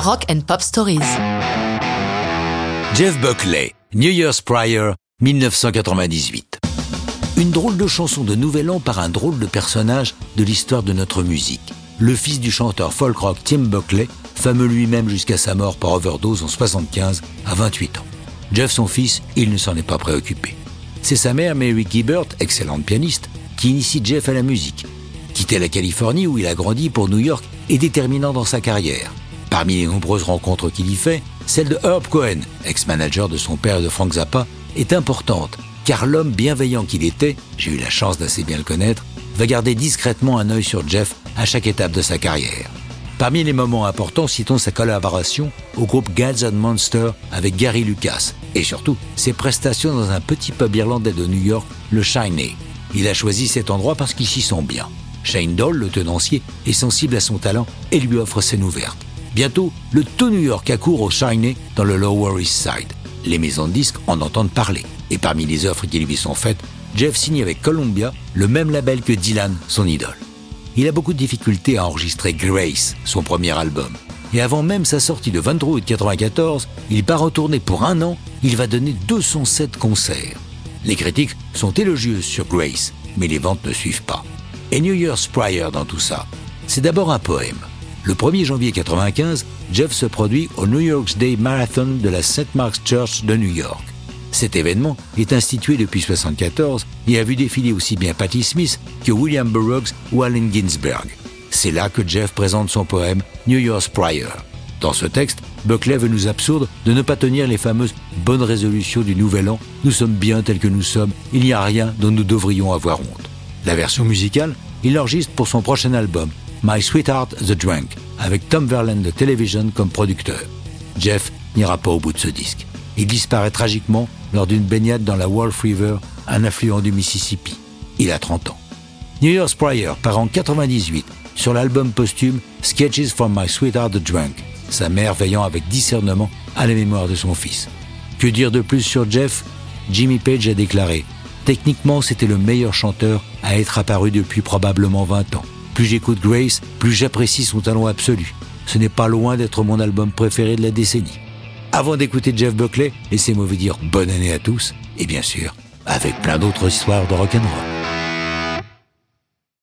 Rock and Pop Stories. Jeff Buckley, New Year's Prior, 1998. Une drôle de chanson de Nouvel An par un drôle de personnage de l'histoire de notre musique. Le fils du chanteur folk rock Tim Buckley, fameux lui-même jusqu'à sa mort par overdose en 75 à 28 ans. Jeff, son fils, il ne s'en est pas préoccupé. C'est sa mère, Mary Gibbert, excellente pianiste, qui initie Jeff à la musique. Quitter la Californie où il a grandi pour New York est déterminant dans sa carrière. Parmi les nombreuses rencontres qu'il y fait, celle de Herb Cohen, ex-manager de son père et de Frank Zappa, est importante, car l'homme bienveillant qu'il était, j'ai eu la chance d'assez bien le connaître, va garder discrètement un œil sur Jeff à chaque étape de sa carrière. Parmi les moments importants, citons sa collaboration au groupe Gods and Monsters avec Gary Lucas, et surtout ses prestations dans un petit pub irlandais de New York, le Shiny. Il a choisi cet endroit parce qu'il s'y sent bien. Shane Doll, le tenancier, est sensible à son talent et lui offre scène ouverte. Bientôt, le tout New York accourt au Shiny dans le Lower East Side. Les maisons de disques en entendent parler. Et parmi les offres qui lui sont faites, Jeff signe avec Columbia, le même label que Dylan, son idole. Il a beaucoup de difficultés à enregistrer Grace, son premier album. Et avant même sa sortie le 23 août 1994, il part en tournée pour un an, il va donner 207 concerts. Les critiques sont élogieuses sur Grace, mais les ventes ne suivent pas. Et New Year's Prior dans tout ça, c'est d'abord un poème. Le 1er janvier 1995, Jeff se produit au New York's Day Marathon de la St. Mark's Church de New York. Cet événement est institué depuis 1974 et a vu défiler aussi bien Patti Smith que William Burroughs ou Allen Ginsberg. C'est là que Jeff présente son poème New Year's Prior. Dans ce texte, Buckley veut nous absurde de ne pas tenir les fameuses bonnes résolutions du Nouvel An. Nous sommes bien tels que nous sommes, il n'y a rien dont nous devrions avoir honte. La version musicale, il l'enregistre pour son prochain album, My Sweetheart the Drunk, avec Tom Verlaine de Television comme producteur. Jeff n'ira pas au bout de ce disque. Il disparaît tragiquement lors d'une baignade dans la Wolf River, un affluent du Mississippi. Il a 30 ans. New Year's Prior part en 98 sur l'album posthume Sketches from My Sweetheart the Drunk, sa mère veillant avec discernement à la mémoire de son fils. Que dire de plus sur Jeff? Jimmy Page a déclaré Techniquement, c'était le meilleur chanteur à être apparu depuis probablement 20 ans. Plus j'écoute Grace, plus j'apprécie son talent absolu. Ce n'est pas loin d'être mon album préféré de la décennie. Avant d'écouter Jeff Buckley, laissez-moi vous dire bonne année à tous, et bien sûr, avec plein d'autres histoires de rock'n'roll.